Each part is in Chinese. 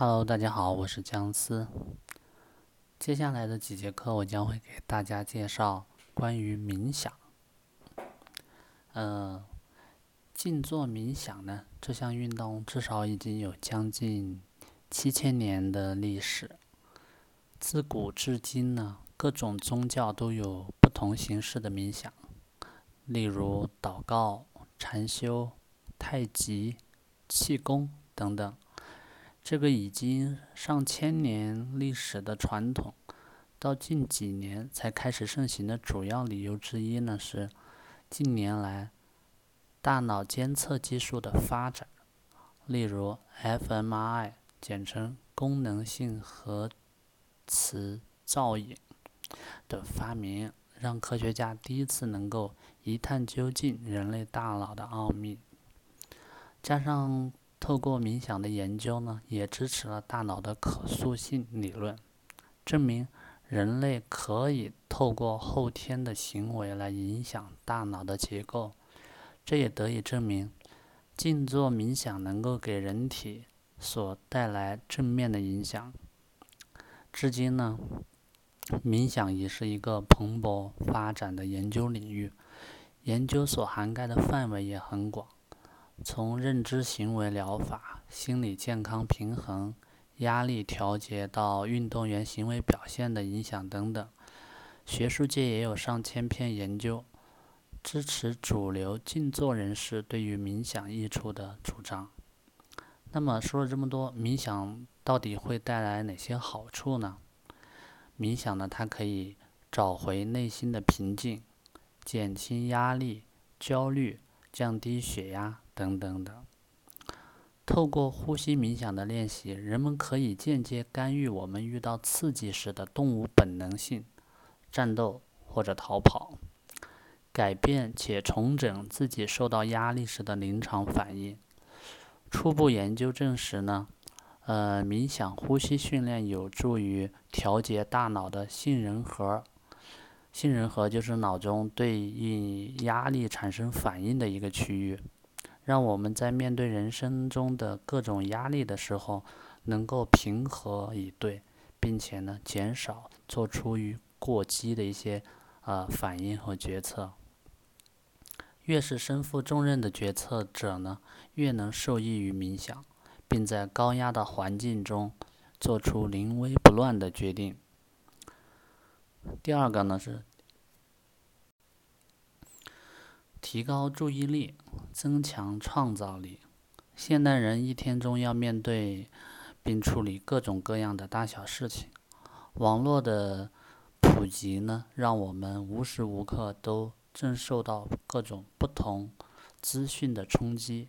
Hello，大家好，我是姜思。接下来的几节课，我将会给大家介绍关于冥想。呃，静坐冥想呢，这项运动至少已经有将近七千年的历史。自古至今呢，各种宗教都有不同形式的冥想，例如祷告、禅修、太极、气功等等。这个已经上千年历史的传统，到近几年才开始盛行的主要理由之一呢，是近年来大脑监测技术的发展，例如 fMRI，简称功能性核磁造影的发明，让科学家第一次能够一探究竟人类大脑的奥秘，加上。透过冥想的研究呢，也支持了大脑的可塑性理论，证明人类可以透过后天的行为来影响大脑的结构。这也得以证明，静坐冥想能够给人体所带来正面的影响。至今呢，冥想已是一个蓬勃发展的研究领域，研究所涵盖的范围也很广。从认知行为疗法、心理健康平衡、压力调节到运动员行为表现的影响等等，学术界也有上千篇研究支持主流静坐人士对于冥想益处的主张。那么说了这么多，冥想到底会带来哪些好处呢？冥想呢，它可以找回内心的平静，减轻压力、焦虑，降低血压。等等等。透过呼吸冥想的练习，人们可以间接干预我们遇到刺激时的动物本能性，战斗或者逃跑，改变且重整自己受到压力时的临场反应。初步研究证实呢，呃，冥想呼吸训练有助于调节大脑的杏仁核。杏仁核就是脑中对应压力产生反应的一个区域。让我们在面对人生中的各种压力的时候，能够平和以对，并且呢，减少做出于过激的一些呃反应和决策。越是身负重任的决策者呢，越能受益于冥想，并在高压的环境中做出临危不乱的决定。第二个呢是。提高注意力，增强创造力。现代人一天中要面对并处理各种各样的大小事情，网络的普及呢，让我们无时无刻都正受到各种不同资讯的冲击。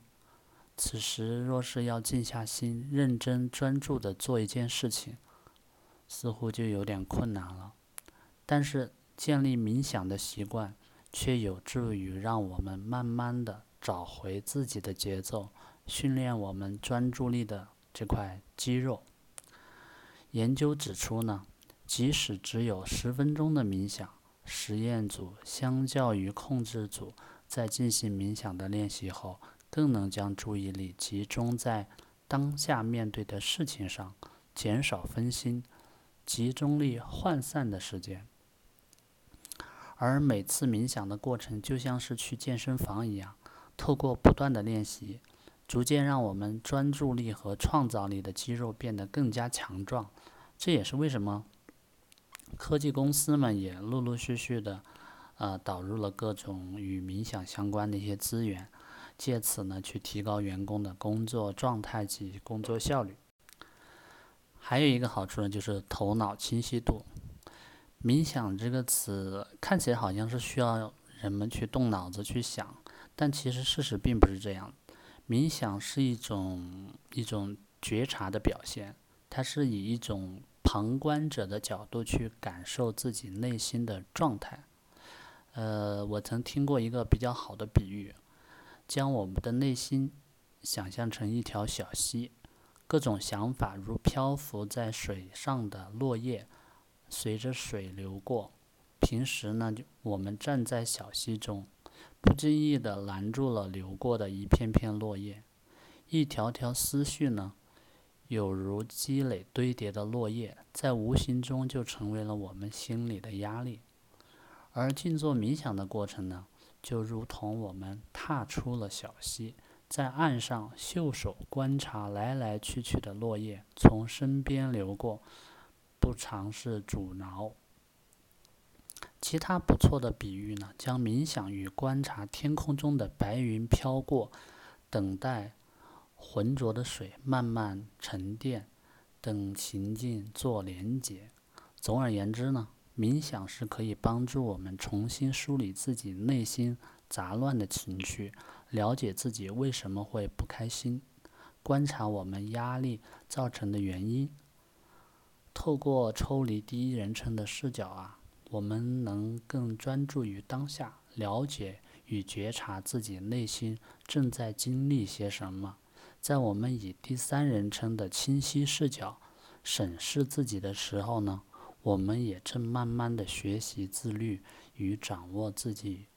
此时若是要静下心，认真专注的做一件事情，似乎就有点困难了。但是建立冥想的习惯。却有助于让我们慢慢的找回自己的节奏，训练我们专注力的这块肌肉。研究指出呢，即使只有十分钟的冥想，实验组相较于控制组在进行冥想的练习后，更能将注意力集中在当下面对的事情上，减少分心、集中力涣散的时间。而每次冥想的过程就像是去健身房一样，透过不断的练习，逐渐让我们专注力和创造力的肌肉变得更加强壮。这也是为什么科技公司们也陆陆续续的，呃，导入了各种与冥想相关的一些资源，借此呢去提高员工的工作状态及工作效率。还有一个好处呢，就是头脑清晰度。冥想这个词看起来好像是需要人们去动脑子去想，但其实事实并不是这样。冥想是一种一种觉察的表现，它是以一种旁观者的角度去感受自己内心的状态。呃，我曾听过一个比较好的比喻，将我们的内心想象成一条小溪，各种想法如漂浮在水上的落叶。随着水流过，平时呢，就我们站在小溪中，不经意地拦住了流过的一片片落叶，一条条思绪呢，有如积累堆叠的落叶，在无形中就成为了我们心里的压力。而静坐冥想的过程呢，就如同我们踏出了小溪，在岸上袖手观察来来去去的落叶从身边流过，不尝试阻挠。其他不错的比喻呢，将冥想与观察天空中的白云飘过，等待。浑浊的水慢慢沉淀，等情境做连结。总而言之呢，冥想是可以帮助我们重新梳理自己内心杂乱的情绪，了解自己为什么会不开心，观察我们压力造成的原因。透过抽离第一人称的视角啊，我们能更专注于当下，了解与觉察自己内心正在经历些什么。在我们以第三人称的清晰视角审视自己的时候呢，我们也正慢慢的学习自律与掌握自己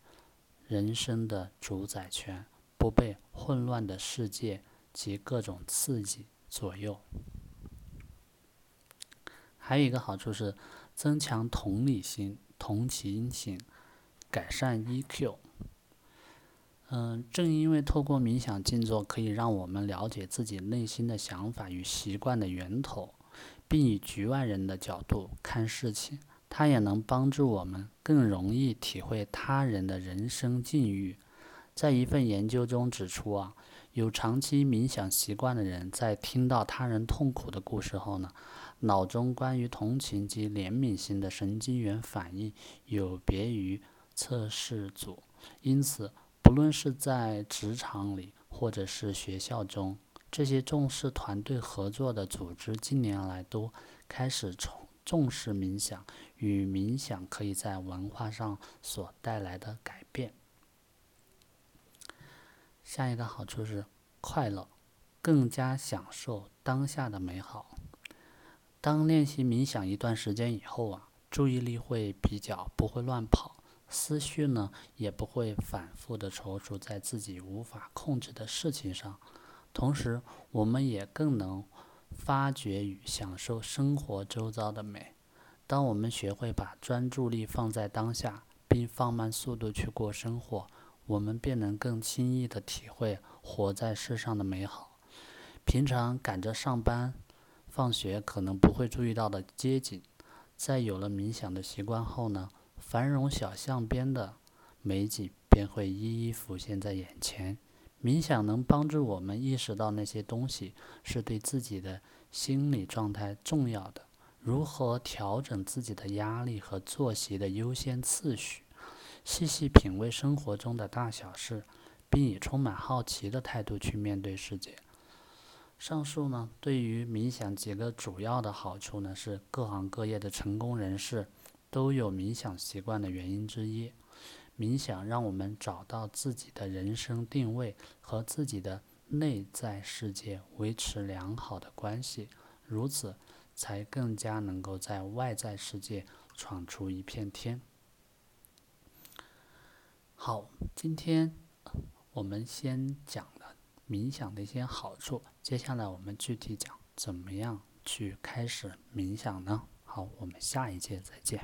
人生的主宰权，不被混乱的世界及各种刺激左右。还有一个好处是增强同理心、同情心，改善 EQ。嗯，正因为透过冥想静坐，可以让我们了解自己内心的想法与习惯的源头，并以局外人的角度看事情，它也能帮助我们更容易体会他人的人生境遇。在一份研究中指出啊，有长期冥想习惯的人，在听到他人痛苦的故事后呢，脑中关于同情及怜悯心的神经元反应有别于测试组，因此。不论是在职场里，或者是学校中，这些重视团队合作的组织近年来都开始重重视冥想与冥想可以在文化上所带来的改变。下一个好处是快乐，更加享受当下的美好。当练习冥想一段时间以后啊，注意力会比较不会乱跑。思绪呢，也不会反复的踌躇在自己无法控制的事情上，同时，我们也更能发掘与享受生活周遭的美。当我们学会把专注力放在当下，并放慢速度去过生活，我们便能更轻易的体会活在世上的美好。平常赶着上班、放学可能不会注意到的街景，在有了冥想的习惯后呢？繁荣小巷边的美景便会一一浮现在眼前。冥想能帮助我们意识到那些东西是对自己的心理状态重要的。如何调整自己的压力和作息的优先次序，细细品味生活中的大小事，并以充满好奇的态度去面对世界。上述呢，对于冥想几个主要的好处呢，是各行各业的成功人士。都有冥想习惯的原因之一。冥想让我们找到自己的人生定位和自己的内在世界维持良好的关系，如此才更加能够在外在世界闯出一片天。好，今天我们先讲冥想的一些好处，接下来我们具体讲怎么样去开始冥想呢？好，我们下一节再见。